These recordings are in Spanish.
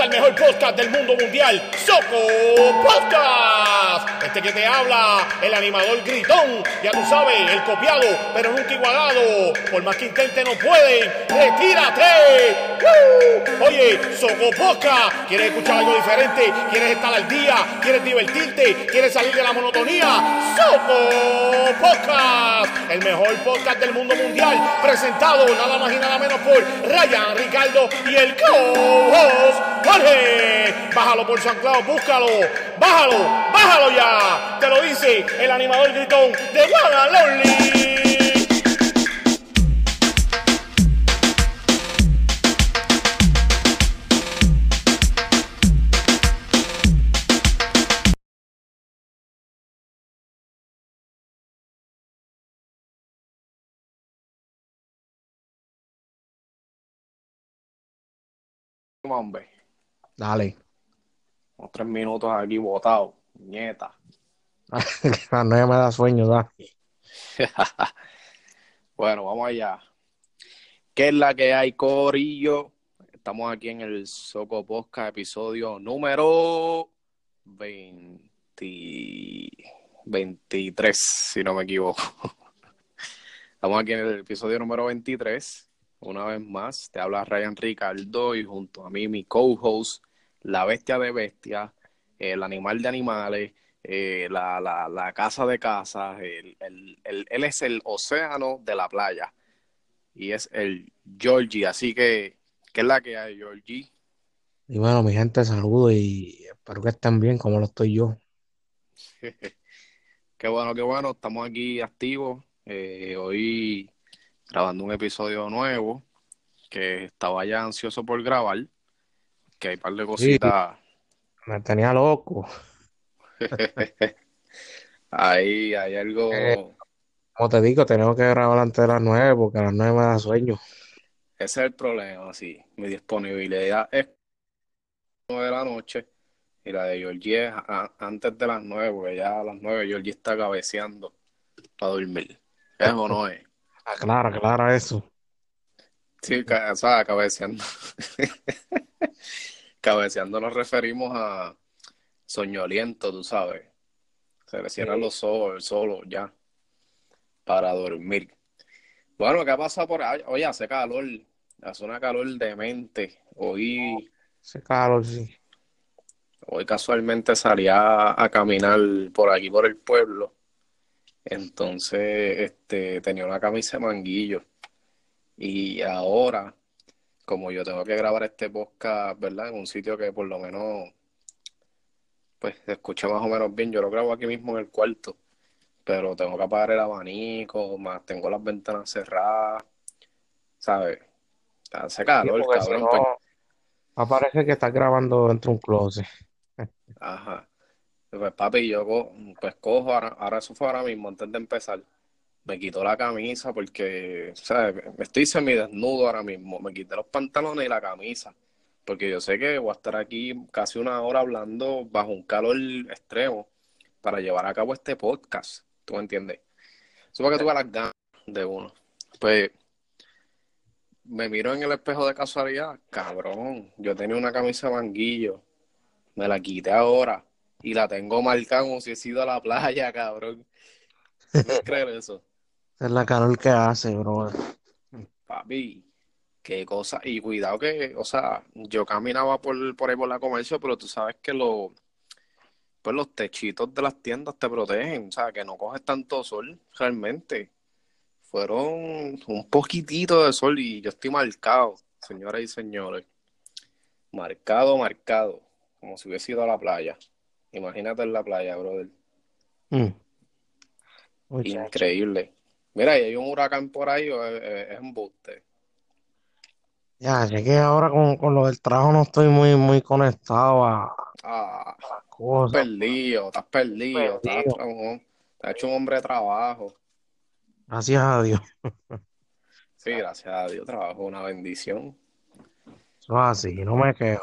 al mejor podcast del mundo mundial, Soco Podcast. Este que te habla, el animador gritón, ya tú sabes, el copiado, pero nunca igualado. Por más que intente no pueden, retírate. Oye, Soco Podcast, ¿quieres escuchar algo diferente? ¿Quieres estar al día? ¿Quieres divertirte? ¿Quieres salir de la monotonía? Soco Podcast, el mejor podcast del mundo mundial, presentado nada más y nada menos por Ryan, Ricardo y el co-host Jorge. Bájalo por San Claudio, búscalo, bájalo, bájalo ya. Te lo dice el animador gritón de One Lonely. Hombre. Dale. Unos tres minutos aquí botado. Nieta. A nueve me da sueño, da. bueno, vamos allá. ¿Qué es la que hay, Corillo? Estamos aquí en el Soco Posca, episodio número 20... 23, si no me equivoco. Estamos aquí en el episodio número 23. Una vez más, te habla Ryan Ricardo y junto a mí mi co-host, la bestia de bestias, el animal de animales, eh, la, la, la, casa de casas, el, el, el, él es el océano de la playa y es el Georgie. Así que, ¿qué es la que hay, Georgie? Y bueno, mi gente, saludo y espero que estén bien como lo estoy yo. qué bueno, qué bueno, estamos aquí activos. Eh, hoy grabando un episodio nuevo que estaba ya ansioso por grabar, que hay un par de cositas. Sí, me tenía loco. ahí hay algo. Eh, como te digo, tenemos que grabar antes de las nueve porque a las nueve me da sueño. Ese es el problema, sí. Mi disponibilidad es nueve de la noche y la de Georgie es a, antes de las nueve, porque ya a las nueve Georgie está cabeceando para dormir. Eso no es. Aclara, aclara eso. Sí, o sea, cabeceando. cabeceando nos referimos a soñoliento, tú sabes. Se le cierran sí. los ojos, el solo ya, para dormir. Bueno, ¿qué pasa por ahí? Oye, hace calor, hace una calor demente. Hoy... Hace calor, sí. Hoy casualmente salí a, a caminar por aquí, por el pueblo. Entonces, este, tenía una camisa de manguillo. Y ahora, como yo tengo que grabar este podcast, ¿verdad? En un sitio que por lo menos, pues, se escucha más o menos bien. Yo lo grabo aquí mismo en el cuarto. Pero tengo que apagar el abanico, más tengo las ventanas cerradas, ¿sabes? Hace calor, sí, cabrón. No, pues... Parece que estás grabando dentro de un closet. Ajá. Pues papi, yo pues cojo, ahora, ahora, eso fue ahora mismo, antes de empezar, me quito la camisa porque, ¿sabes? Estoy semidesnudo ahora mismo, me quité los pantalones y la camisa, porque yo sé que voy a estar aquí casi una hora hablando bajo un calor extremo para llevar a cabo este podcast, ¿tú me entiendes? Para que tuve las ganas de uno. Pues me miro en el espejo de casualidad, cabrón, yo tenía una camisa de manguillo, me la quité ahora y la tengo marcada como si he sido a la playa, cabrón. ¿No creer eso? Es la calor que hace, bro. Papi, qué cosa. Y cuidado que, o sea, yo caminaba por, por ahí por la comercio, pero tú sabes que lo, pues los techitos de las tiendas te protegen, o sea, que no coges tanto sol realmente. Fueron un poquitito de sol y yo estoy marcado, señoras y señores. Marcado, marcado, como si hubiese ido a la playa. Imagínate en la playa, brother. Mm. Increíble. Mira, y hay un huracán por ahí o es, es embuste. Ya, sé que ahora con, con, lo del trabajo no estoy muy, muy conectado a, ah, a cosas. Estás perdido, estás perdido. perdido. Estás, un, te has hecho un hombre de trabajo. Gracias a Dios. Sí, gracias a Dios, trabajo una bendición. Eso es así, no me quedo.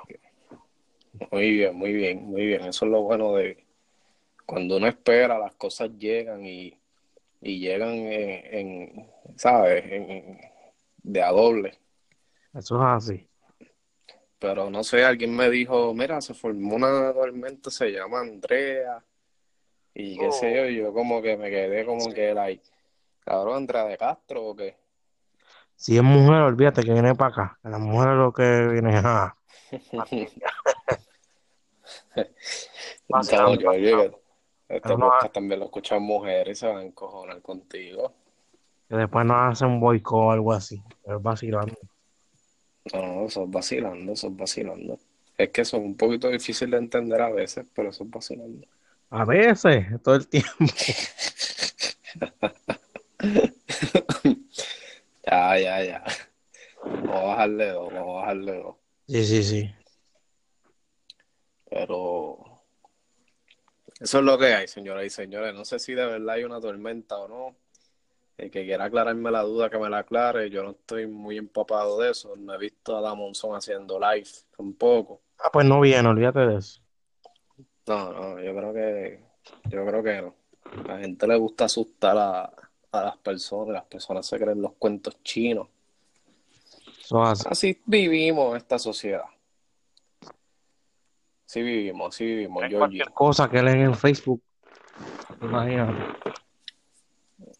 Muy bien, muy bien, muy bien. Eso es lo bueno de cuando uno espera, las cosas llegan y, y llegan en, en ¿sabes? En, de a doble. Eso es así. Pero no sé, alguien me dijo, mira, se formó una tormenta, se llama Andrea. Y qué sé yo, y yo como que me quedé como que, like, cabrón, Andrea de Castro o qué. Si es mujer, olvídate que viene para acá. La mujer es lo que viene a... Este no- podcast también lo escuchan mujeres y se van a encojonar contigo. Que después nos hacen un boicot o algo así. Es vacilando. No, es vacilando, eso es vacilando. Es que son un poquito difícil de entender a veces, pero eso es vacilando. A veces, todo el tiempo. Ya, ya, ya. Vamos a bajarle dos, vamos a bajarle dos. Sí, sí, sí. Pero eso es lo que hay, señoras y señores. No sé si de verdad hay una tormenta o no. El que quiera aclararme la duda, que me la aclare. Yo no estoy muy empapado de eso. No he visto a Damonson haciendo live tampoco. Ah, pues no viene, olvídate de eso. No, no, yo creo que, yo creo que no. A la gente le gusta asustar a, a las personas. Las personas se creen los cuentos chinos. Así. Así vivimos esta sociedad. Sí vivimos, sí vivimos, Georgie. Cualquier cosa que leen en Facebook. Imagínate.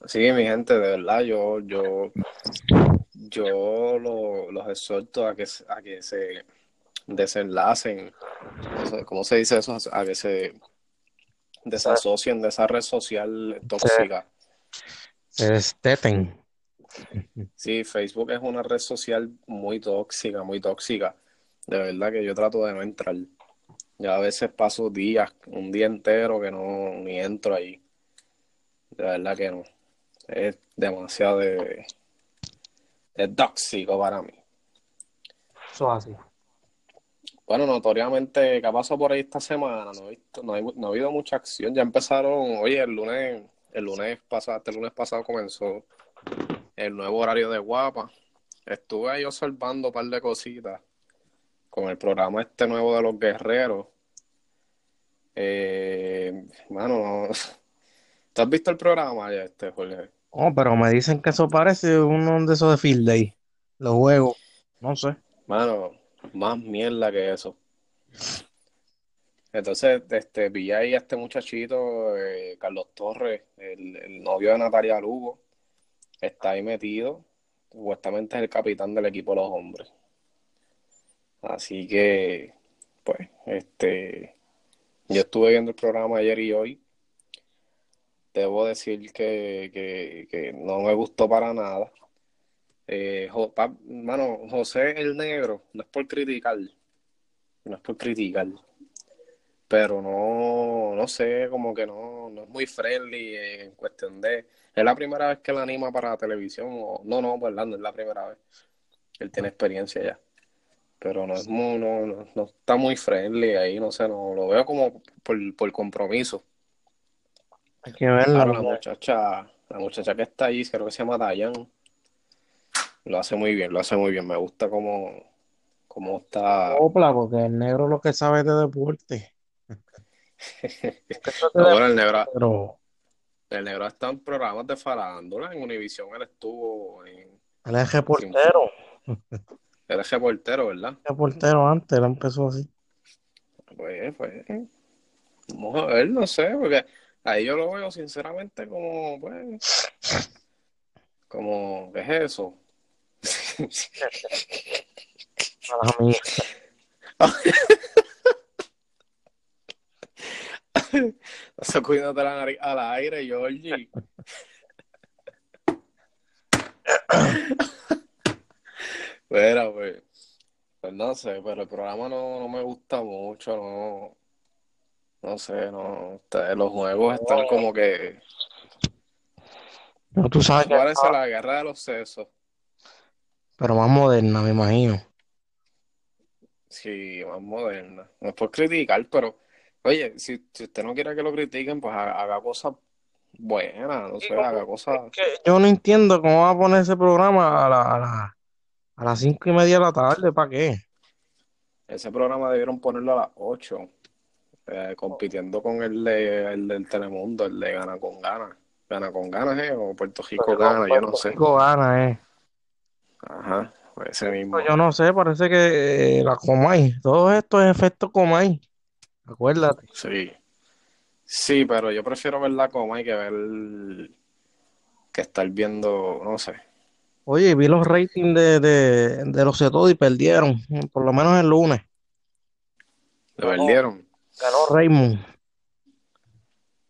Sí, mi gente, de verdad, yo, yo, yo lo- los exhorto a que, a que se desenlacen, ¿cómo se dice eso? A que se desasocien de esa red social tóxica. Se desteten. Sí, Facebook es una red social muy tóxica, muy tóxica. De verdad que yo trato de no entrar. Ya a veces paso días, un día entero que no ni entro ahí. De verdad que no. Es demasiado de, de tóxico para mí. Eso es así. Bueno, notoriamente, ¿qué ha pasado por ahí esta semana? No he visto, no, hay- no ha habido mucha acción. Ya empezaron, oye, el lunes, el lunes pasado, este lunes pasado comenzó el nuevo horario de Guapa. Estuve ahí observando un par de cositas con el programa este nuevo de los guerreros. Eh, mano, no- ¿tú has visto el programa ya este, Jorge? Oh, pero me dicen que eso parece uno de esos de Field Day. Los juegos. No sé. Mano, más mierda que eso. Entonces, este, vi ahí a este muchachito, eh, Carlos Torres, el, el novio de Natalia Lugo, está ahí metido. Supuestamente es el capitán del equipo de los hombres. Así que, pues, este, yo estuve viendo el programa ayer y hoy. Debo decir que, que, no me gustó para nada. Eh, mano, José el Negro, no es por criticar, no es por criticar, pero no, no sé, como que no, no es muy friendly en cuestión de, es la primera vez que él anima para la televisión, o no, no, pues no es la primera vez, él tiene experiencia ya, pero no es muy, no, no, no está muy friendly ahí, no sé, no, lo veo como por, por compromiso. Hay que verla. Ahora la porque- muchacha, la muchacha que está ahí, creo que se llama Dayan, lo hace muy bien, lo hace muy bien, me gusta cómo, cómo está. Opla, porque el negro lo que sabe de deporte. No, bueno, el negro, Pero el negro está en programas de farándula, en Univision él estuvo, en, él es reportero. él es reportero, ¿verdad? Reportero antes, él empezó así. Pues, pues, vamos a ver, no sé, porque ahí yo lo veo sinceramente como, pues, como, ¿qué es eso? Eso cuídate la nariz al aire, Georgie. Pero, pues, pues no sé, pero el programa no, no me gusta mucho, no, no sé, no, los juegos están como que, No, tú sabes que parece la guerra de los sesos. pero más moderna, me imagino. Sí, más moderna. No es por criticar, pero, oye, si, si usted no quiere que lo critiquen, pues haga, haga cosas buenas, no sé, haga cosas. Que yo no entiendo cómo va a poner ese programa a, la, a, la- a las cinco y media de la tarde, ¿para qué? Ese programa debieron ponerlo a las 8, eh, compitiendo con el, de, el del Telemundo, el de Gana con Gana. Gana con Ganas, ¿eh? O Puerto Rico Gana, yo no Puerto sé. Rico gana, eh. Ajá. ese mismo. Yo no sé, parece que eh, la Comay, todo esto es efecto Comay. Acuérdate. Sí. Sí, pero yo prefiero ver la coma y que ver que estar viendo, no sé. Oye, vi los ratings de, de, de los y perdieron, por lo menos el lunes. ¿Lo perdieron? Ganó Raymond.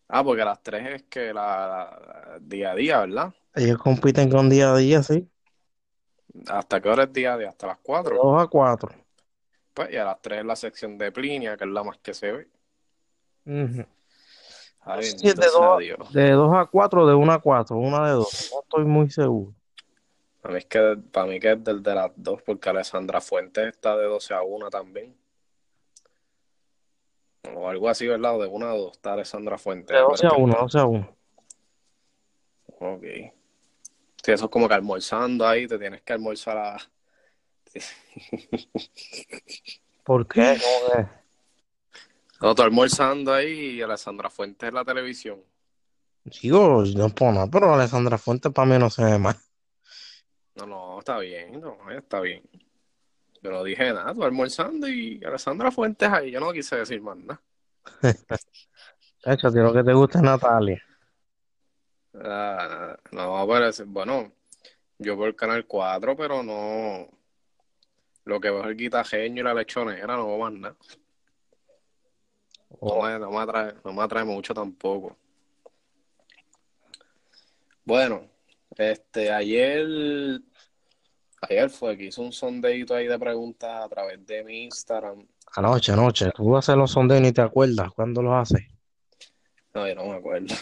Ah, porque las tres es que la, la- día a día, ¿verdad? Ellos compiten con día a día, sí. ¿Hasta qué hora es día a día? Hasta las De cuatro. 2 a 4. Pues, y a las tres es la sección de Plinia, que es la más que se ve. Ay, Sí, de sea dos- Dios. De 2 a 4, de 1 a 4, una de dos. No estoy muy seguro. A mí es que, para mí que es del de las dos, porque Alessandra Fuentes está de 12 a 1 también. O algo así, ¿verdad? O de 1 a 2 está Alessandra Fuentes. De 12 a Pero 1, está- 12 a 1. Ok. Sí, eso es como que almorzando ahí, te tienes que almorzar a... ¿Por qué? No, tú almorzando ahí y Alessandra Fuentes en la televisión. Digo, no puedo nada, pero Alessandra Fuentes para mí no se ve mal. Está bien, no, está bien. Yo no dije nada, tú almorzando y Alessandra Fuentes ahí, yo no quise decir más nada. De hecho, a ti lo que te gusta Natalia. Ah, no, pero es- bueno, yo por el canal 4, pero no. Lo que veo es el guitajeño y la lechonera, no veo más nada. No Oh, me, no me atrae, no me atrae mucho tampoco. Bueno, este, ayer, ayer fue que hice un sondeito ahí de preguntas a través de mi Instagram. anoche, anoche. Tú haces los sondeos y ni te acuerdas cuándo los haces. No, yo no me acuerdo.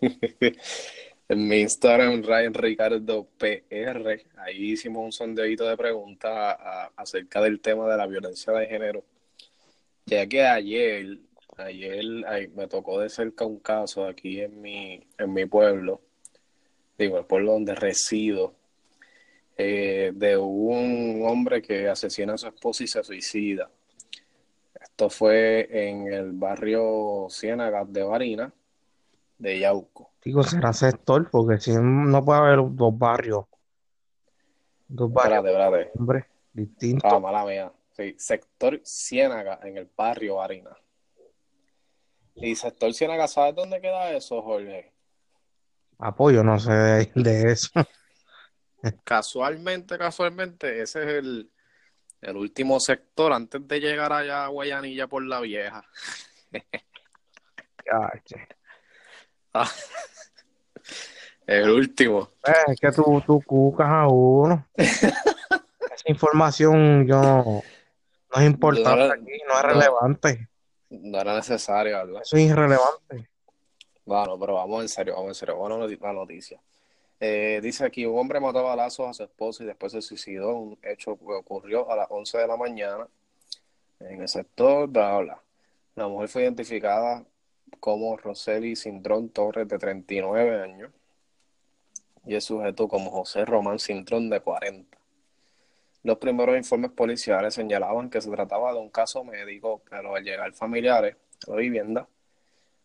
En mi Instagram, Ryan Ricardo PR, ahí hicimos un sondeito de preguntas a- a- acerca del tema de la violencia de género. Ya que ayer, ayer ay, me tocó de cerca un caso aquí en mi, en mi pueblo, digo, el pueblo donde resido, eh, de un hombre que asesina a su esposa y se suicida. Esto fue en el barrio Ciénagas de Barinas, de Yauco. Digo, será sector, porque si no puede haber dos barrios. Dos barrios, Espérate, espérate. hombre, distintos. Ah, mala mía. Sí, sector Ciénaga en el barrio Barinas. Y sector Ciénaga, ¿sabes dónde queda eso, Jorge? Apoyo, no sé de, de eso. Casualmente, casualmente, ese es el, el último sector antes de llegar allá a Guayanilla por la vieja. Ah, el último. Eh, es que tú, tú cucas a uno. Esa información yo no, no es importante No, aquí, no es no. relevante. No era necesario, ¿verdad? Eso es irrelevante. Bueno, pero vamos en serio, vamos en serio. Buena noti- la noticia. Eh, dice aquí, un hombre mató a balazos a su esposa y después se suicidó. Un hecho que ocurrió a las 11 de la mañana en el sector, bla, bla. La mujer fue identificada como Roseli Cintrón Torres, de 39 años, y el sujeto como José Román Cintrón, de 40. Los primeros informes policiales señalaban que se trataba de un caso médico, pero al llegar familiares a la vivienda,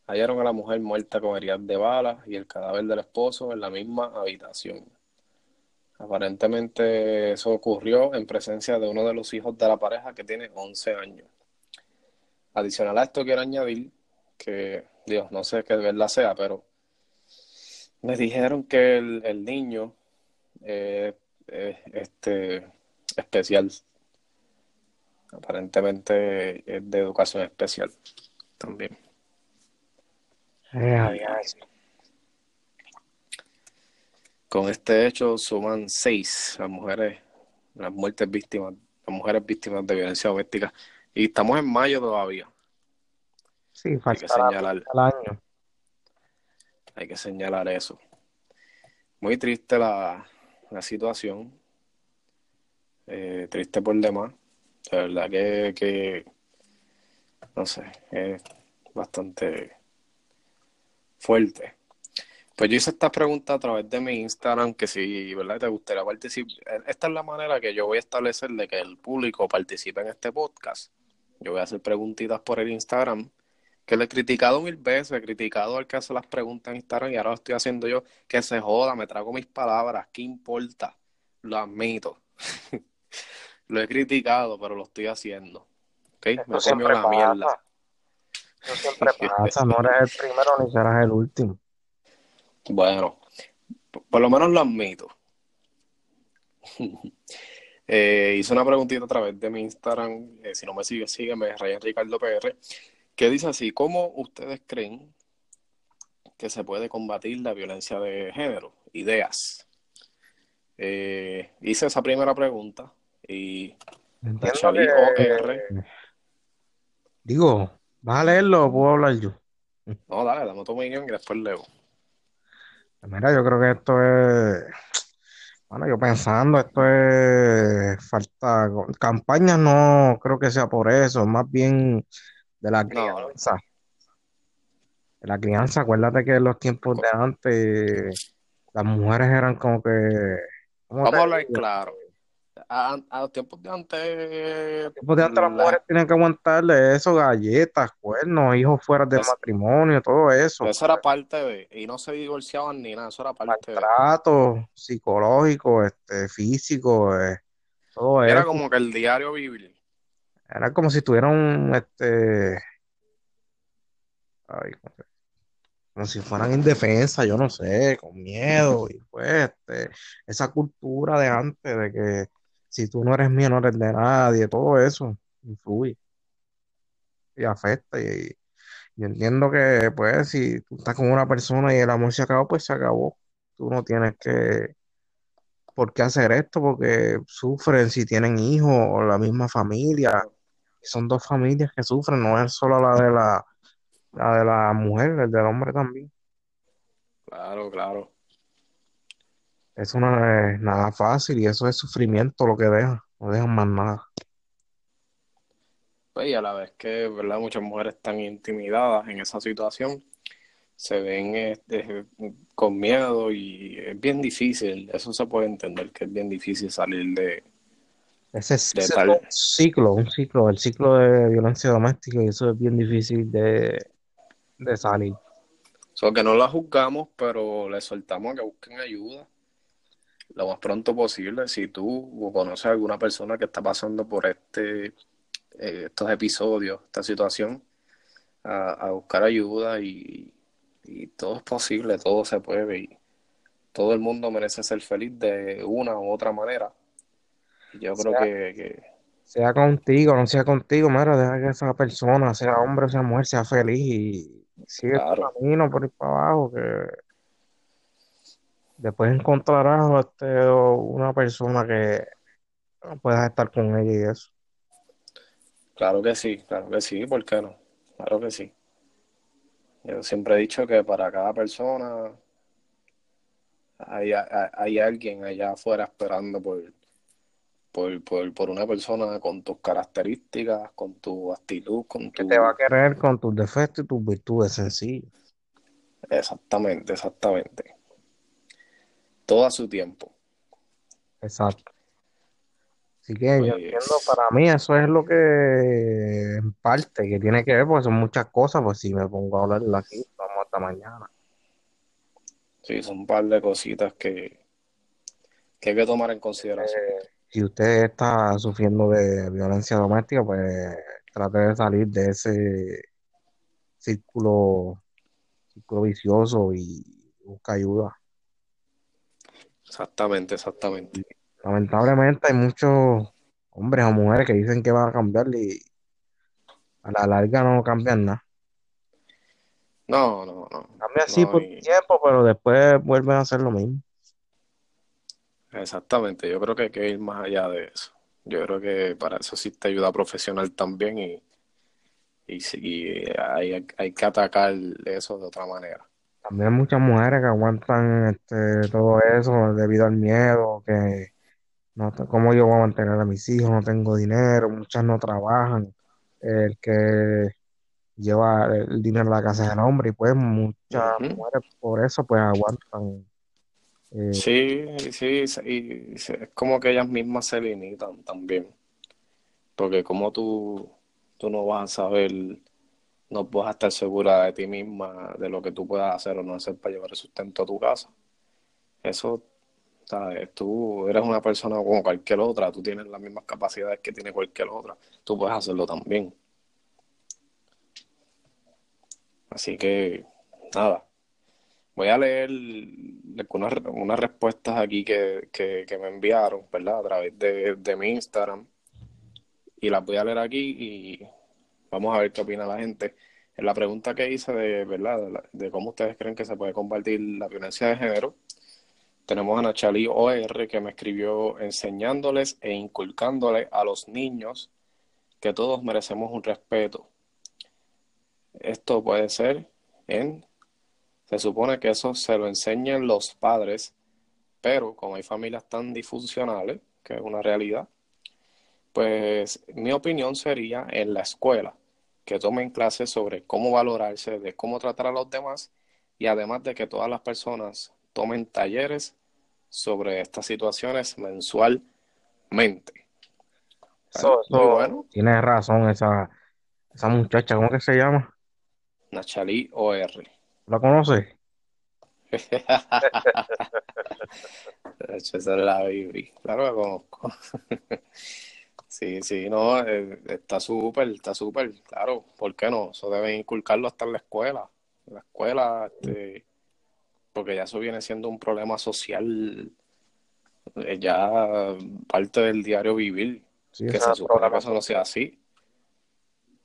hallaron a la mujer muerta con heridas de balas y el cadáver del esposo en la misma habitación. Aparentemente eso ocurrió en presencia de uno de los hijos de la pareja que tiene 11 años. Adicional a esto quiero añadir que, Dios, no sé qué verdad sea, pero me dijeron que el, niño eh, es este, especial. Aparentemente es de educación especial también. Con este hecho suman seis las mujeres, las muertes víctimas, las mujeres víctimas de violencia doméstica. Y estamos en mayo todavía. Sí, Hay que falta señalar, el año. hay que señalar eso. Muy triste la, la situación. Eh, triste por demás. De verdad que, que, no sé, es bastante fuerte. Pues yo hice esta pregunta a través de mi Instagram, que si, ¿verdad? Te gustaría participar. Esta es la manera que yo voy a establecer de que el público participe en este podcast. Yo voy a hacer preguntitas por el Instagram, que le he criticado mil veces, he criticado al que hace las preguntas en Instagram y ahora lo estoy haciendo yo, que se joda, me trago mis palabras, ¿qué importa? Lo admito. lo he criticado, pero lo estoy haciendo. ¿Ok? Eso Me comió la pasa. mierda. Eso siempre pasa, no eres el primero ni serás el último. Bueno, por lo menos lo admito. Eh, hice una preguntita a través de mi Instagram, eh, si no me sigue, sígueme, Ryan Ricardo PR, que dice así, ¿cómo ustedes creen que se puede combatir la violencia de género? Ideas. Eh, hice esa primera pregunta y Entiendo que... OR. Digo, ¿vas a leerlo o puedo hablar yo? No, dale, dame tu opinión y después leo. Mira, yo creo que esto es... Bueno, yo pensando, esto es falta... Campañas no creo que sea por eso, más bien de la no. crianza. De la crianza, acuérdate que en los tiempos de antes las mujeres eran como que... ¿cómo Vamos a hablar claro. A, a los tiempos de antes, tiempos de antes las la- mujeres tienen que aguantarle eso, galletas, cuernos, hijos fuera del Eso- matrimonio, todo eso. eso era parte de, y no se divorciaban ni nada, eso era parte de. Maltrato psicológico, este, físico, eh, todo Era eso. como que el diario vivir. Era como si tuvieran, este, ay, ¿cómo se- como si fueran indefensas, yo no sé, con miedo, y pues, este, esa cultura de antes, de que si tú no eres mío, no eres de nadie, todo eso influye y afecta, y, entiendo que, pues, si tú estás con una persona y el amor se acabó, pues se acabó, tú no tienes que, por qué hacer esto, porque sufren si tienen hijos o la misma familia, son dos familias que sufren, no es solo la de la, la de la mujer, el del hombre también. Claro, claro. Eso no es nada fácil y eso es sufrimiento lo que deja, no dejan más nada. Pues, y a la vez que, ¿verdad? Muchas mujeres están intimidadas en esa situación, se ven este, con miedo y es bien difícil. Eso se puede entender que es bien difícil salir de, Ese es de ese es tal. ciclo, un ciclo, el ciclo de violencia doméstica y eso es bien difícil de, de salir. So, que no la juzgamos, pero le soltamos a que busquen ayuda lo más pronto posible. Si tú conoces a alguna persona que está pasando por este, eh, estos episodios, esta situación, a, a buscar ayuda y, y todo es posible, todo se puede y todo el mundo merece ser feliz de una u otra manera. Yo creo que, que sea contigo, no sea contigo, mira, deja que esa persona, sea hombre o sea mujer, sea feliz y sigue tu claro, camino por ir para abajo, que después encontrarás este, una persona que puedas estar con ella y eso. claro que sí, claro que sí, ¿por qué no? Claro que sí. Yo siempre he dicho que para cada persona hay, hay, hay alguien allá afuera esperando por, por, por, por una persona con tus características, con tu actitud, con Que te va a tu... querer con tus defectos y tus virtudes sencillas. Exactamente, exactamente. Todo a su tiempo. Exacto. Así que yo entiendo, para mí eso es lo que en parte que tiene que ver, porque son muchas cosas, pues si me pongo a hablarlo aquí, vamos hasta mañana. sí, son un par de cositas que, que hay que tomar en consideración. Eh, si usted está sufriendo de violencia doméstica, pues trate de salir de ese círculo, círculo vicioso y busca ayuda. Exactamente, exactamente. Lamentablemente hay muchos hombres o mujeres que dicen que van a cambiar y a la larga no cambian nada. No, no, no. Cambian sí No, por y tiempo, pero después vuelven a hacer lo mismo. exactamente. Yo creo que hay que ir más allá de eso. Yo creo que para eso existe ayuda profesional también y, y, y hay, hay que atacar eso de otra manera. También hay muchas mujeres que aguantan este, todo eso debido al miedo, que no, cómo yo voy a mantener a mis hijos, no tengo dinero, muchas no trabajan, el que lleva el dinero a la casa es el hombre y pues muchas mujeres por eso pues aguantan. eh, Sí, sí, y es como que ellas mismas se limitan también, porque como tú, tú no vas a saber, no vas a estar segura de ti misma, de lo que tú puedas hacer o no hacer para llevar el sustento a tu casa. Eso ¿Sabes? Tú eres una persona como cualquier otra, tú tienes las mismas capacidades que tiene cualquier otra, tú puedes hacerlo también. Así que, nada, voy a leer unas, unas respuestas aquí que, que, que me enviaron, ¿verdad? A través de, de mi Instagram. Y las voy a leer aquí y vamos a ver qué opina la gente. En la pregunta que hice de, ¿verdad? De, cómo ustedes creen que se puede combatir la violencia de género, tenemos a Nachali OR que me escribió enseñándoles e inculcándoles a los niños que todos merecemos un respeto. Esto puede ser en, se supone que eso se lo enseñan los padres, pero como hay familias tan disfuncionales, que es una realidad, pues mi opinión sería en la escuela, que tomen clases sobre cómo valorarse, de cómo tratar a los demás y además de que todas las personas tomen talleres sobre estas situaciones mensualmente. Eso, Muy eso, bueno. tienes razón, esa, esa muchacha, ¿cómo que se llama? Nachalí OR. ¿La conoces? De hecho, esa es la baby. Claro que conozco. Sí, sí, no, eh, está súper, está súper, claro, ¿por qué no? Eso deben inculcarlo hasta en la escuela. En la escuela, este, porque ya eso viene siendo un problema social, eh, ya parte del diario vivir, Sí, que se supone que eso no sea así,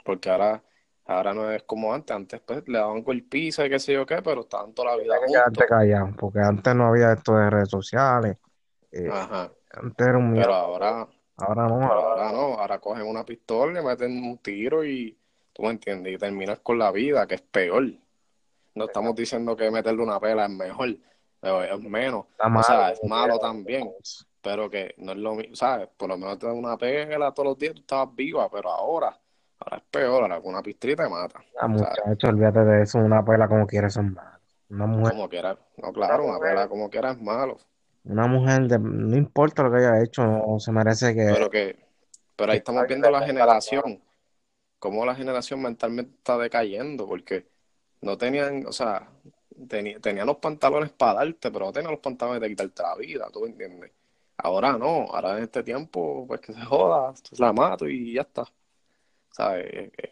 porque ahora, ahora no es como antes, antes pues le daban golpiza y qué sé yo qué, pero estaban toda la vida que callado, porque antes no había esto de redes sociales. eh, Ajá, antes era un pero ahora, Ahora no, ahora ahora no, ahora cogen una pistola y meten un tiro y, tú me entiendes, y terminas con la vida, que es peor. No estamos diciendo que meterle una pela es mejor, pero es menos. está O sea, es malo también, pero que no es lo mismo, ¿sabes? Por lo menos te da una pela todos los días, tú estabas viva, pero ahora, ahora es peor, ahora con una pistola te mata, ¿sabes? muchacha, olvídate de eso, una pela como quiere son malos. Una mujer, Como quiera, no, claro, una pela como quiera es malo, una mujer, de- no importa lo que haya hecho, no se merece que, pero que, pero ahí estamos viendo la generación, cómo la generación mentalmente está decayendo, porque no tenían, o sea, teni- tenían los pantalones para darte, pero no tenían los pantalones de quitarte la vida, ¿tú me entiendes? Ahora no, ahora en este tiempo, pues que se joda, la mato y ya está, ¿sabes? Eh, eh,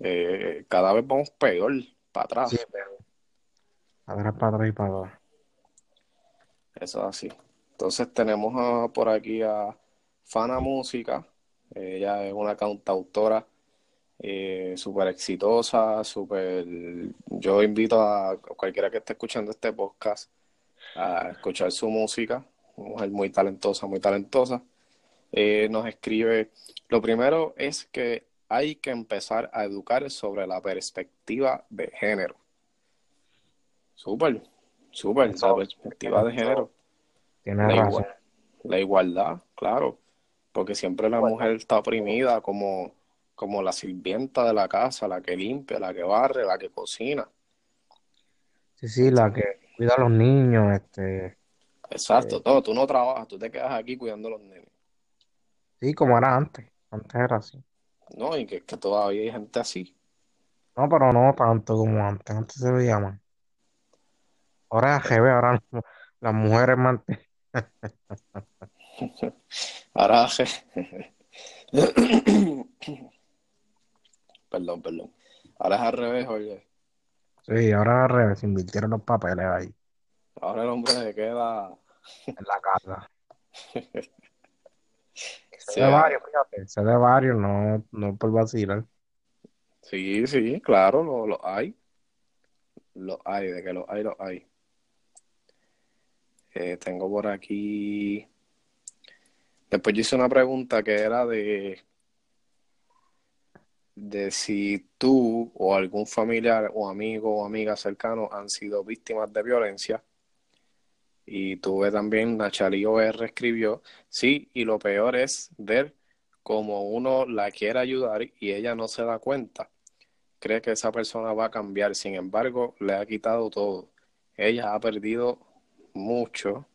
eh, cada vez vamos peor para Sí, atrás, pero atrás para atrás y para atrás. Eso es así. Entonces tenemos a- por aquí a Fana Música, ella es una cantautora eh, súper exitosa, súper... Yo invito a cualquiera que esté escuchando este podcast a escuchar su música, una mujer muy talentosa, muy talentosa. Eh, nos escribe, lo primero es que hay que empezar a educar sobre la perspectiva de género. Súper, súper, la perspectiva de género. tienes La, razón. igual, la igualdad, claro, porque siempre la mujer está oprimida como, como la sirvienta de la casa, la que limpia, la que barre, la que cocina. Sí, sí, la que cuida a los niños, este, Exacto, eh, todo, tú no trabajas, tú te quedas aquí cuidando a los nenes. sí, como era antes, antes era así. No, y que, que todavía hay gente así. No, pero no tanto como antes, antes se veía más. Ahora es revés, ahora no- las mujeres mantienen. Ahora, perdón, perdón. Ahora es al revés, oye. Sí, ahora es al revés, se invirtieron los papeles ahí, Ahora el hombre se queda. en la casa. Sí, Sé de varios, fíjate, sé de varios, no, no por vacilar. sí, sí, claro, lo, lo hay. Lo hay, de que lo hay, lo hay. Eh, tengo por aquí. Después yo hice una pregunta que era de, de si tú o algún familiar o amigo o amiga cercano han sido víctimas de violencia. Y tuve también, Nachali OR escribió, sí, y lo peor es ver cómo uno la quiere ayudar y ella no se da cuenta. Cree que esa persona va a cambiar, sin embargo, le ha quitado todo. Ella ha perdido mucho.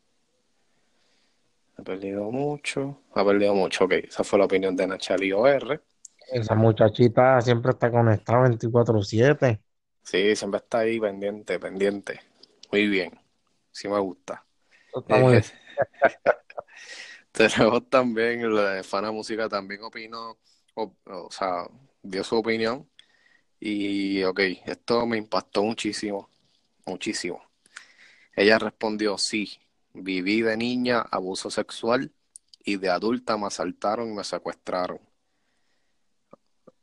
Ha perdido mucho. Ha perdido mucho. Ok, esa fue la opinión de Nachali OR. Esa muchachita siempre está conectada 24/7. Sí, siempre está ahí pendiente, pendiente. Muy bien. Sí me gusta. Está muy, Tenemos también, la Fana Música también opinó, o, o sea, dio su opinión. Y, ok, esto me impactó muchísimo, muchísimo. Ella respondió, sí, viví de niña abuso sexual y de adulta me asaltaron y me secuestraron.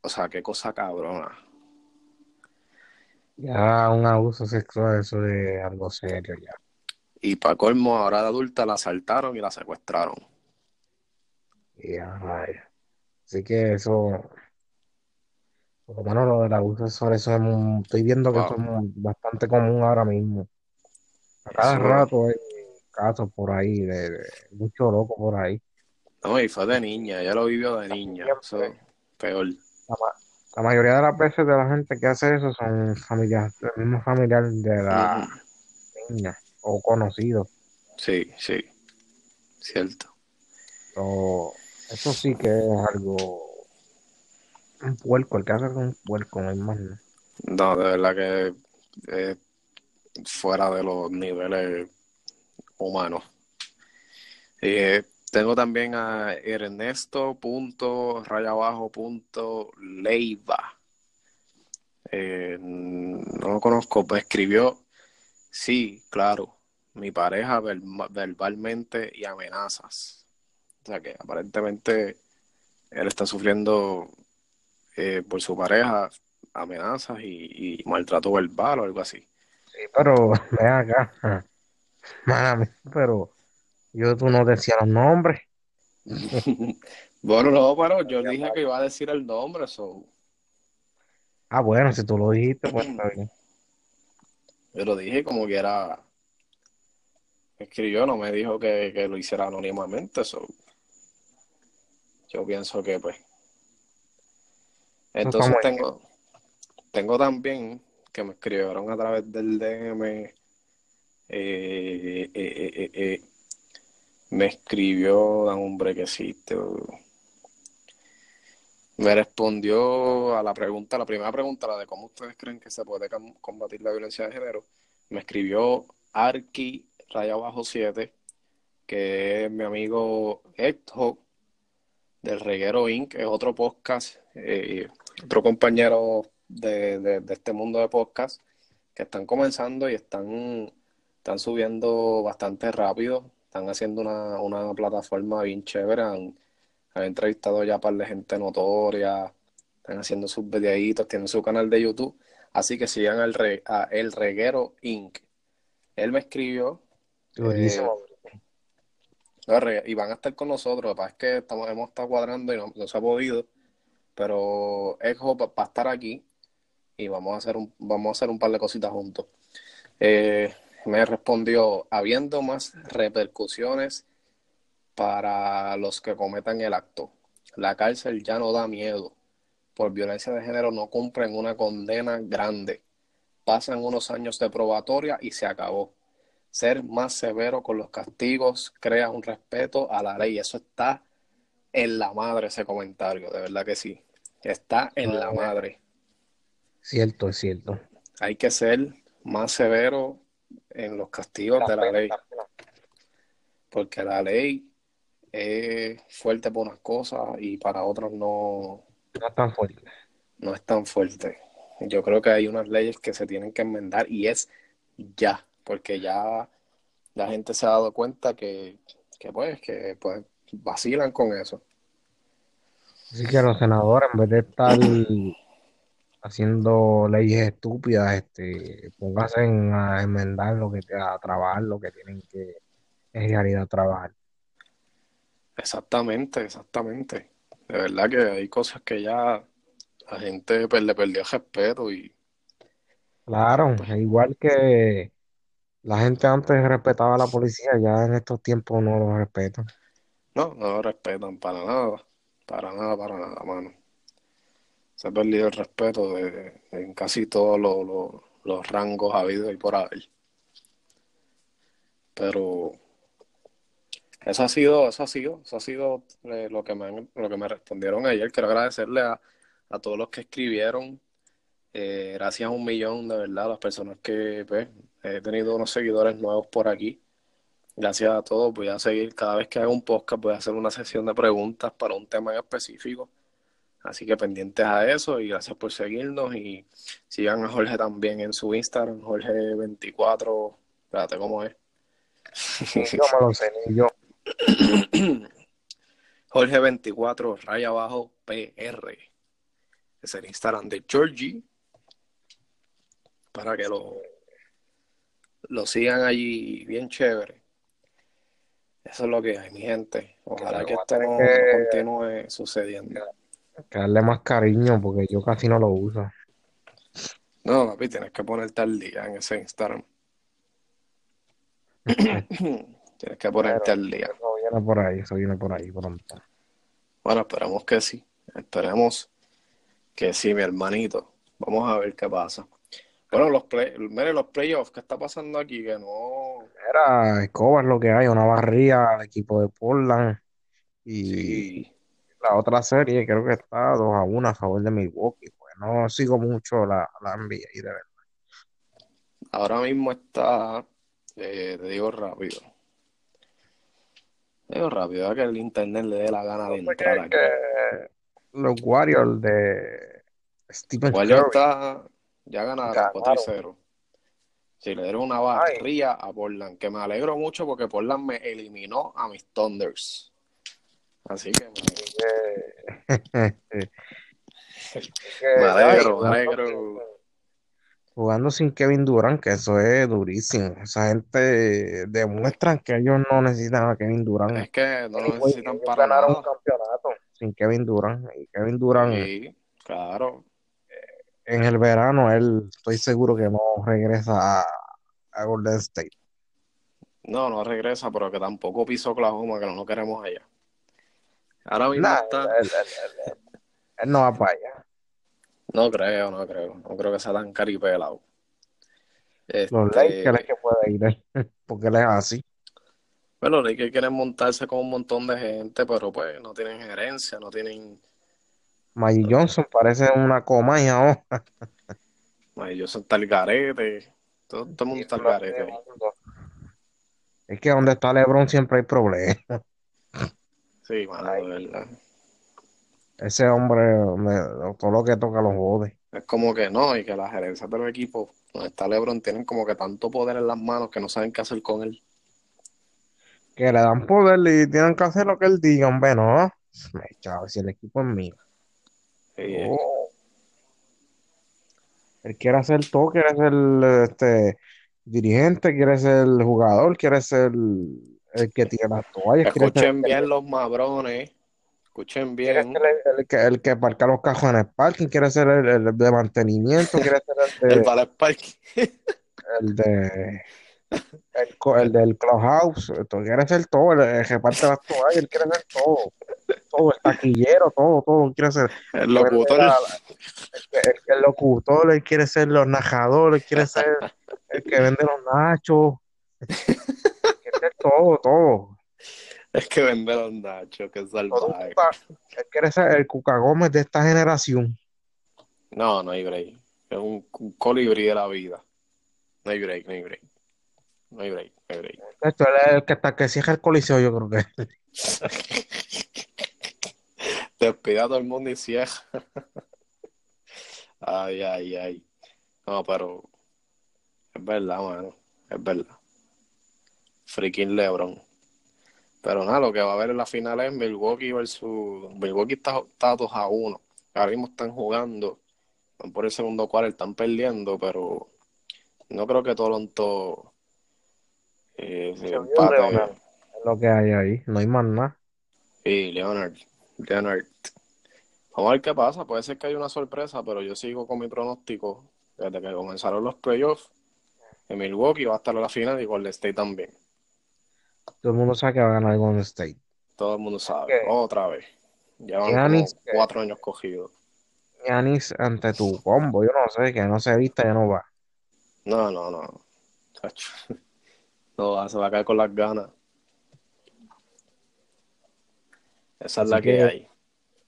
O sea, qué cosa cabrona. Ya un abuso sexual, eso es algo serio ya. Y para colmo, ahora de adulta la asaltaron y la secuestraron. Ya, vaya. Así que eso, por lo menos lo del abuso sexual, eso es estoy viendo que Wow. eso es bastante común ahora mismo. A cada Eso- rato hay casos por ahí, de, de mucho loco por ahí. No, y fue de niña, ella lo vivió de niña. Eso peor. La, ma- la mayoría de las veces de la gente que hace eso son familias, el mismo familiar de la niña o conocidos. Sí, sí. Cierto. So, eso sí que es algo, un puerco, el que hace es un puerco, no hay más. No, de verdad que fuera de los niveles humanos. Eh, tengo también a Ernesto punto raya abajo punto Leiva. Eh, no lo conozco, pues escribió, sí, claro, mi pareja verba- verbalmente y amenazas. O sea que aparentemente él está sufriendo eh, por su pareja amenazas y, y maltrato verbal o algo así. Sí, pero ven acá, mami, pero yo tú no decías los nombres. bueno, no, pero yo dije que iba a decir el nombre, so, Ah, bueno, si tú lo dijiste, pues está bien. yo lo dije como que era escribió, no me dijo que, que lo hiciera anónimamente, so, yo pienso que pues. Entonces tengo, tengo también que me escribieron a través del DM, eh, eh, eh, me escribió, dan un brequecito. Me respondió a la pregunta, la primera pregunta, la de cómo ustedes creen que se puede combatir la violencia de género. Me escribió Arki Raya Abajo 7, que es mi amigo Héctor del Reguero Inc., es otro podcast, otro compañero de, de- de este mundo de podcast que están comenzando y están, están subiendo bastante rápido, están haciendo una, una plataforma bien chévere, han, han entrevistado ya a par de gente notoria, están haciendo sus videitos, tienen su canal de YouTube, así que sigan al Re- a El Reguero Inc. Él me escribió re- y van a estar con nosotros. Lo que pasa es que estamos, hemos estado cuadrando y no, no se ha podido. Pero Ejo va, va a estar aquí y vamos a hacer un, vamos a hacer un par de cositas juntos. Eh, me respondió, habiendo más repercusiones para los que cometan el acto. La cárcel ya no da miedo. Por violencia de género no cumplen una condena grande. Pasan unos años de probatoria y se acabó ser más severo con los castigos, crea un respeto a la ley. Eso está en la madre ese comentario, de verdad que sí. Está en la madre. Cierto, es cierto. Hay que ser más severo en los castigos de la ley, porque la ley es fuerte para unas cosas y para otras no, No es tan fuerte. no es tan fuerte. Yo creo que hay unas leyes que se tienen que enmendar y es ya, porque ya la gente se ha dado cuenta que, que pues, que pues vacilan con eso. Así que los senadores, en vez de estar haciendo leyes estúpidas, este, pónganse en- a enmendar lo que a trabajar, lo que tienen que en realidad trabajar. Exactamente, exactamente. De verdad que hay cosas que ya la gente pues, le perdió el respeto y Claro, es igual que la gente antes respetaba a la policía, ya en estos tiempos no lo respetan. no, no lo respetan para nada, para nada, para nada, mano. Se ha perdido el respeto de, en casi todos los, los- rangos habidos y por haber. Pero eso ha sido, eso ha sido, eso ha sido eh, lo que me, lo que me respondieron ayer. Quiero agradecerle a, a todos los que escribieron. Eh, gracias a un millón, de verdad, las personas que pues, he tenido unos seguidores nuevos por aquí. Gracias a todos. Voy a seguir, cada vez que haga un podcast, voy a hacer una sesión de preguntas para un tema en específico. Así que pendientes a eso y gracias por seguirnos y sigan a Jorge también en su Instagram, Jorge24, espérate, ¿cómo es? Yo me lo sé, ni yo. Jorge24, raya abajo, PR. Es el Instagram de Georgie. Para que lo, lo sigan allí bien chévere. Eso es lo que hay, mi gente. Ojalá Claro, que esto tener no, que- no continúe sucediendo. Que darle más cariño porque yo casi no lo uso. No, papi, tienes que ponerte al día en ese Instagram. tienes que ponerte al día. Eso viene por ahí, eso viene por ahí pronto. Bueno, esperemos que sí. Esperemos que sí, mi hermanito. Vamos a ver qué pasa. Bueno, los play, mire, los playoffs, ¿qué está pasando aquí? Que no. Era Escobar lo que hay, una barría al equipo de Portland. Y Sí. La otra serie creo que está 2 a 1 a favor de Milwaukee. Pues no sigo mucho la, la NBA de verdad. Ahora mismo está. eh, te digo rápido. Te digo rápido, a que el internet le dé la gana de entrar es aquí. los Warriors de Stephen Warriors Curry está. Ya ganaron Ganaron. 4 y 0. Sí, le dieron una barría a Portland, que me alegro mucho porque Portland me eliminó a mis Thunders. Así que me, que- me alegro, me ay, alegro. Jugando sin Kevin Durant, que eso es durísimo. Esa gente demuestran que ellos no necesitan a Kevin Durant. Es que no lo necesitan para ganaron un campeonato sin Kevin Durant. Y Kevin Durant Sí, claro. en el verano, él estoy seguro que no regresa a, a Golden State. No, no regresa, pero que tampoco piso Oklahoma, que no lo queremos allá. Ahora mismo Nah, está. él, él- él- él- él no va para allá. No creo, no creo. No creo que sea tan caripelado. Los Este, Lakers es que puede ir él, porque él es así. bueno, los Lakers quieren montarse con un montón de gente, pero pues no tienen gerencia, no tienen. Magic Johnson parece una coma y ahora. Ellos son tal garete. Todo, todo el mundo está al garete. Es que donde está LeBron siempre hay problemas. Sí, mano, de verdad. Ese hombre, me- todo lo que toca lo jode. Es como que no, y que las gerencias de los equipos donde está LeBron tienen como que tanto poder en las manos que no saben qué hacer con él. Que le dan poder y tienen que hacer lo que él diga, hombre, ¿no? Me chavo, si el equipo es mío. Sí, Oh. Él quiere hacer todo, quiere ser este dirigente, quiere ser jugador, quiere ser el que tira las toallas, Escuchen bien los mabrones. Escuchen bien. el, el que, el que parca los cajos en el parking, quiere ser el, el de mantenimiento, quiere ser el El de, Ballet Park. el de el, el del clubhouse, esto, quiere ser todo, el, el que parte las toallas, él quiere ser todo, todo, el taquillero, todo, todo, quiere ser El locutor. el, el- el locutor, él quiere ser los narradores, él quiere ser el que vende los nachos, todo, todo. Es que vende los nachos, que salvaje. él quiere ser el Cuca Gómez de esta generación. No, no hay break. Es un, un colibrí de la vida. No hay break, no hay break. No hay break, no hay break. Esto es el que hasta que cierra el coliseo, yo creo que. Despide a todo el mundo y cierra. Ay, ay, ay. No, pero es verdad, mano. Es verdad. Freaking LeBron. Pero nada, lo que va a haber en la final es Milwaukee versus. Milwaukee está, está 2 a 1. Ahora mismo están jugando. Van por el segundo cuarto, están perdiendo, pero no creo que Toronto eh, se empate. Leonard. Es lo que hay ahí, no hay más nada. Sí, Leonard. Leonard. Vamos a ver qué pasa. Puede ser que haya una sorpresa, pero yo sigo con mi pronóstico desde que comenzaron los playoffs. En Milwaukee va a estar a la final y Golden State también. Todo el mundo sabe que va a ganar Golden State. Todo el mundo sabe. ¿Qué? Otra vez. Llevan Giannis, como cuatro años cogidos. Giannis ante tu combo, yo no sé, que no se vista, ya no va. No, no, no. No, va, se va a caer con las ganas. Esa es la que que- hay.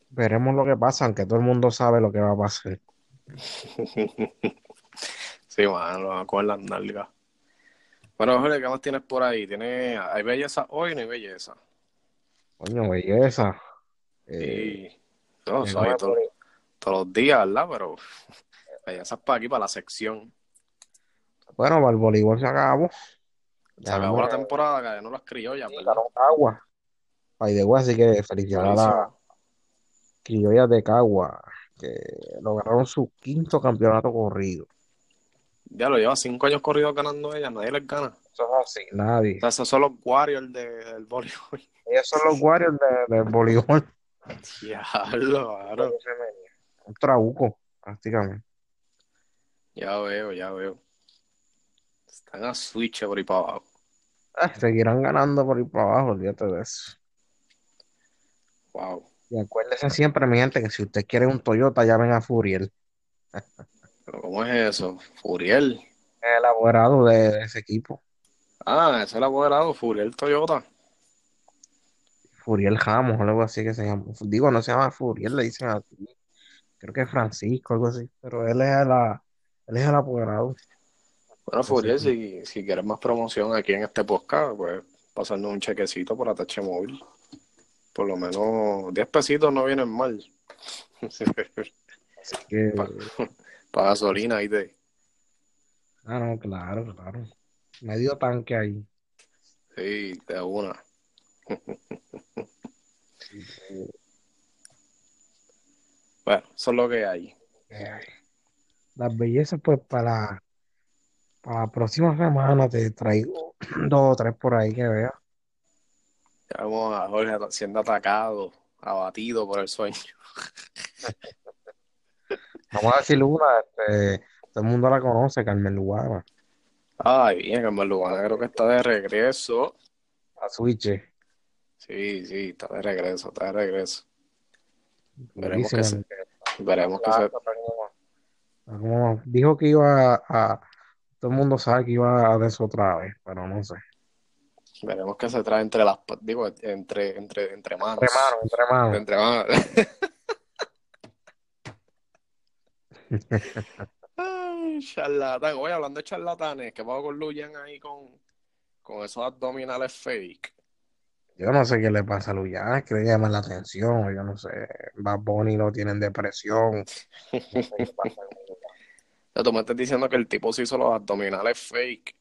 Veremos lo que pasa, aunque todo el mundo sabe lo que va a pasar. Sí, mano, lo van a coger las nalgas. Bueno, Jorge, ¿qué más tienes por ahí? ¿Tiene, ¿Hay belleza hoy o no hay belleza? Coño, belleza. Eh, Sí. No, eso hay de todo- todos los días, ¿verdad? Pero belleza es para aquí, para la sección. Bueno, para el voleibol se acabó. Se acabó la temporada, que no las criollas, ¿verdad? Ganó Cagua. The way, así que felicidades a las criollas de Cagua, que lograron su quinto campeonato corrido. Ya lo lleva cinco años corridos ganando ellas, nadie les gana. Eso es así, nadie. O sea, esos son los Warriors de- del voleibol. Ellos son los Warriors de- del voleibol. Diablo, claro. Un trabuco, prácticamente. Ya veo, ya veo. Están a switch por ahí para abajo. Ah, seguirán ganando por ahí para abajo, olvídate de eso. Wow. Y acuérdense siempre, mi gente, que si usted quiere un Toyota, llamen a Furiel, Pero ¿cómo es eso? Furiel. el elaborado de, ese equipo. Ah, ese es el apoderado, Furiel Toyota. Furiel Ramos, o algo así que se llama. Digo, no se llama Furiel, le dicen así. Creo que es Francisco, algo así. Pero él es el, él es el apoderado. Bueno, Furiel, sí. si, si quieres más promoción aquí en este podcast, pues pasarnos un chequecito por ATH Móvil. Por lo menos 10 pesitos no vienen mal. Así que, Para gasolina y de. ah, no, claro, claro. Medio tanque ahí. Sí, de una. Bueno, eso es lo que hay. Eh, Las bellezas, pues, para, para la próxima semana te traigo dos o tres por ahí que veas. Ya vemos a Jorge siendo atacado, abatido por el sueño. Vamos a decir una, este, todo el mundo la conoce, Carmen Lugana, Ay, bien, Carmen Lugana creo que está de regreso. la Switch. Sí, sí, está de regreso, está de regreso. Veremos que se- Veremos que se... Como dijo que iba a, todo el mundo sabe que iba a de eso otra vez, pero no sé. Veremos qué se trae entre las... Digo, entre, entre, entre manos. Entre manos, entre manos. Entre manos. Ay, charlatán. Oye, hablando de charlatanes, ¿qué pasó con Luyan ahí con, con esos abdominales fake? Yo no sé qué le pasa a Luyan, que le llama la atención, yo no sé. Bad Bunny lo tienen depresión. No sé qué pasa con tú me estás diciendo que el tipo se hizo los abdominales fake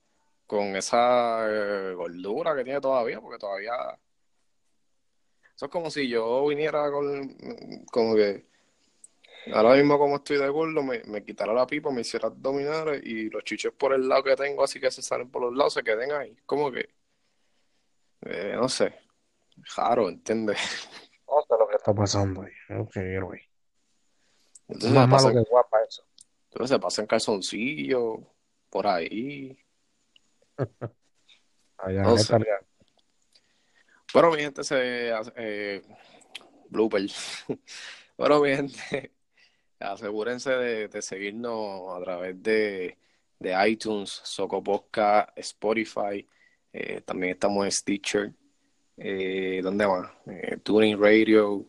con esa eh, gordura que tiene todavía, porque todavía... Eso es como si yo viniera con... Como que... Ahora mismo como estoy de gordo, me, me quitara la pipa, me hiciera abdominales y los chiches por el lado que tengo, así que se salen por los lados, se queden ahí. Como que... eh, no sé. Raro, ¿entiendes? No sé lo que está pasando ahí. Sé, güey. Es Entonces más malo que guapa eso. entonces se pasan calzoncillos por ahí. Allá, No sé. Bueno, mi gente, se eh, blooper. Bueno, mi gente, asegúrense de, de seguirnos a través de, de iTunes, Soco Podcast, Spotify. eh, también estamos en Stitcher. Eh, ¿dónde más? Eh, Tuning Radio,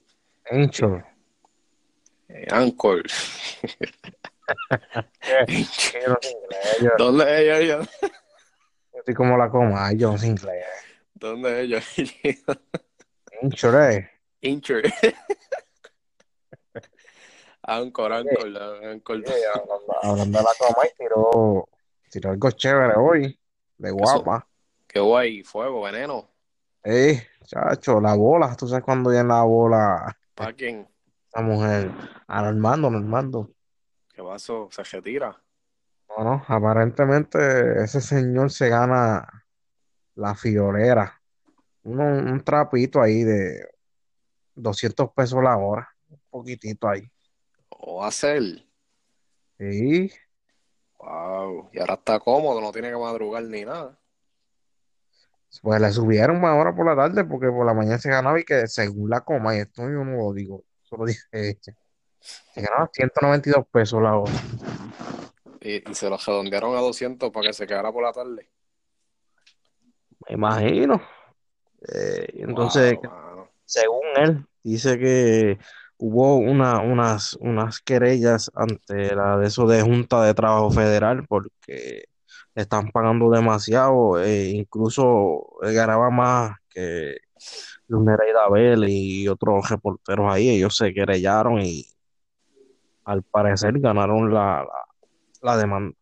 Anchor. eh, Anchor. ¿Dónde es ella? yo estoy como la coma, sé inglés. ¿Dónde es ella? Anchor, eh. Anchor. Anchor, Anchor, Anchor. Sí, hablando, hablando de la coma y tiró, tiró algo chévere hoy, de guapa. Qué guay, fuego, veneno. Eh, chacho, la bola, tú sabes cuando viene la bola ¿Para quién? la mujer, a Normando, Normando. ¿Qué pasó? ¿Se retira? No, no, aparentemente ese señor se gana la fiorera, Uno- un trapito ahí de 200 pesos la hora, un poquitito ahí. ¿O hacer? Sí, Wow. Y ahora está cómodo, no tiene que madrugar ni nada. pues le subieron más ahora por la tarde porque por la mañana se ganaba y que según la coma, y esto yo no lo digo, solo dice ella, se ganaba 192 pesos la hora. Y, y se lo redondearon a 200 para que se quedara por la tarde. Me imagino. Eh, y entonces, Wow, según él, dice que hubo una, unas, unas querellas ante la de eso de Junta de Trabajo Federal porque le están pagando demasiado, eh, incluso ganaba más que Luis Nereida Vélez y otros reporteros ahí, ellos se querellaron y al parecer ganaron la, la, la demanda.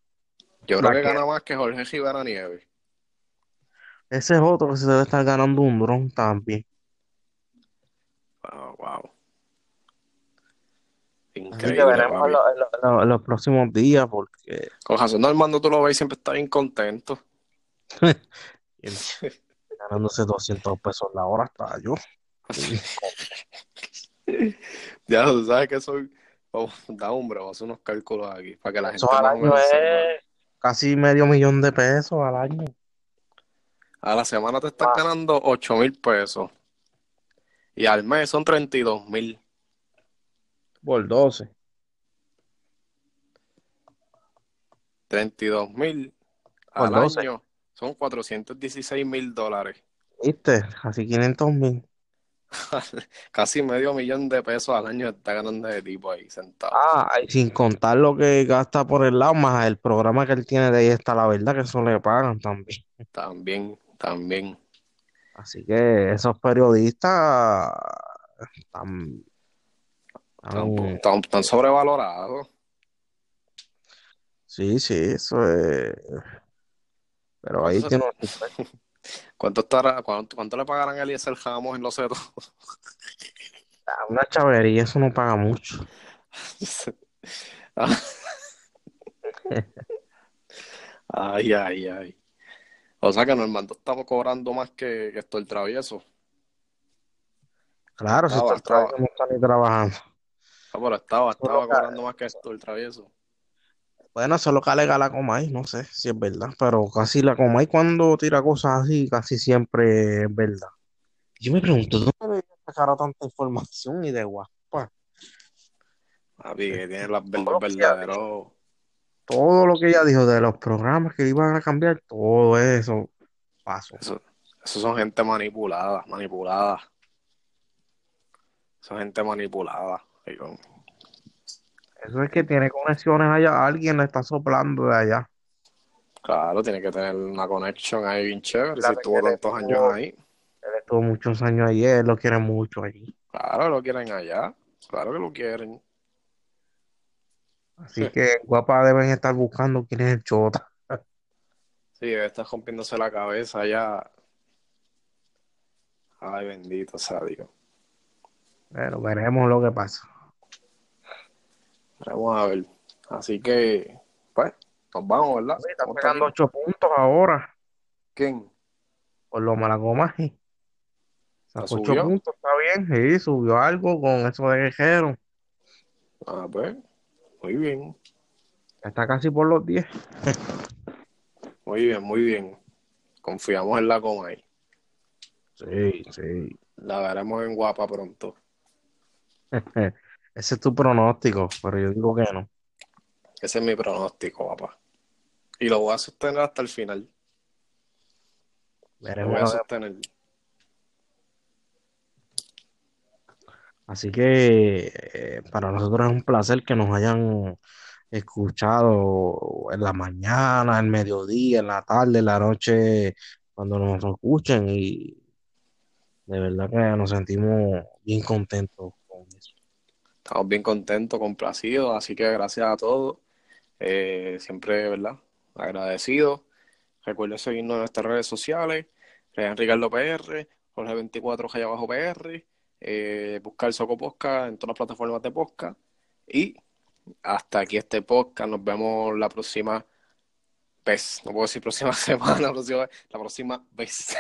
Yo creo La que que- gana más que Jorge Rivera Nieves. Ese es otro que se debe estar ganando un dron también. Wow, wow. Así que Increíble, veremos papi. en, lo- en lo- en lo- en los próximos días porque Con no, Armando, tú lo ves y siempre está bien contento. ganándose 200 pesos la hora hasta yo. Ya tú sabes que soy. Oh, da hombre, vamos a hacer unos cálculos aquí para que la gente Eso al año es casi medio millón de pesos al año. A la semana te estás Ah. ganando 8 mil pesos. Y al mes son 32 mil. Por 12. 32 mil al 12. año son 416 mil dólares. ¿Viste? Casi 500 mil. Casi medio millón de pesos al año está ganando ese tipo ahí sentado. Ah, y sin contar lo que gasta por el lado, más el programa que él tiene de ahí está la verdad, que eso le pagan también. También, también. Así que esos periodistas están, están- tan- tan sobrevalorados. sí, sí, eso es. Pero ahí tiene ¿Cuánto, estará, cuánto, cuánto le pagarán a Eliezer Ramos en los ceros? una chavería, eso no paga mucho. Ay, ay, ay. O sea que Normando estamos cobrando más que, que esto el travieso. Claro, si está el estaba. no está ni trabajando. Ah, pero estaba, estaba Solo cobrando más que esto el travieso. Bueno, eso es lo que alega la Comay, no sé si es verdad, pero casi la Comay cuando tira cosas así, casi siempre es verdad. Yo me pregunto, ¿dónde le sacaron tanta información y de guapa? Papi, que tiene las ver- Todo los lo que ella verdaderos. Todo lo que ella dijo de los programas que iban a cambiar, todo eso pasó. Eso, eso son gente manipulada, manipulada. Son gente manipulada. Eso es que tiene conexiones allá, alguien le está soplando de allá. Claro, tiene que tener una conexión ahí bien chévere. Si Claro, estuvo tantos tuvo- años ahí. Él estuvo muchos años allí, él lo quiere mucho allí. Claro, lo quieren allá. Claro que lo quieren. Así que guapa deben estar buscando quién es el chota. Sí, debe estar rompiéndose la cabeza ya. Ay, bendito sea Dios. Pero veremos lo que pasa. Vamos a ver. Así que, pues, nos vamos, ¿verdad? Oye, está ¿Cómo pegando ocho puntos ahora ¿Quién? por lo malagomaje. Sacó ocho puntos, está bien, sí, subió algo con eso de Guerrero. Ah, pues, muy bien. Está casi por los 10. Muy bien, muy bien. Confiamos en la Comay. Sí, sí. La veremos en guapa pronto. Ese es tu pronóstico, pero yo digo que no. Ese es mi pronóstico, papá. Y lo voy a sostener hasta el final. Lo voy a sostener. Así que eh, para nosotros es un placer que nos hayan escuchado en la mañana, el mediodía, en la tarde, en la noche, cuando nos escuchen y de verdad que nos sentimos bien contentos. Estamos bien contentos, complacidos, así que gracias a todos. Eh, siempre, ¿verdad? Agradecidos. Recuerden seguirnos en nuestras redes sociales. Rean Ricardo PR, Jorge24 Jaya Abajo PR. eh, buscar Soco Podcast en todas las plataformas de podcast. Y hasta aquí este podcast. Nos vemos la próxima vez. No puedo decir próxima semana, la próxima, la próxima vez.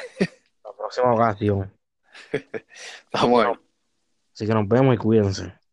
La próxima ocasión. Vamos a ver. Así que nos vemos y cuídense.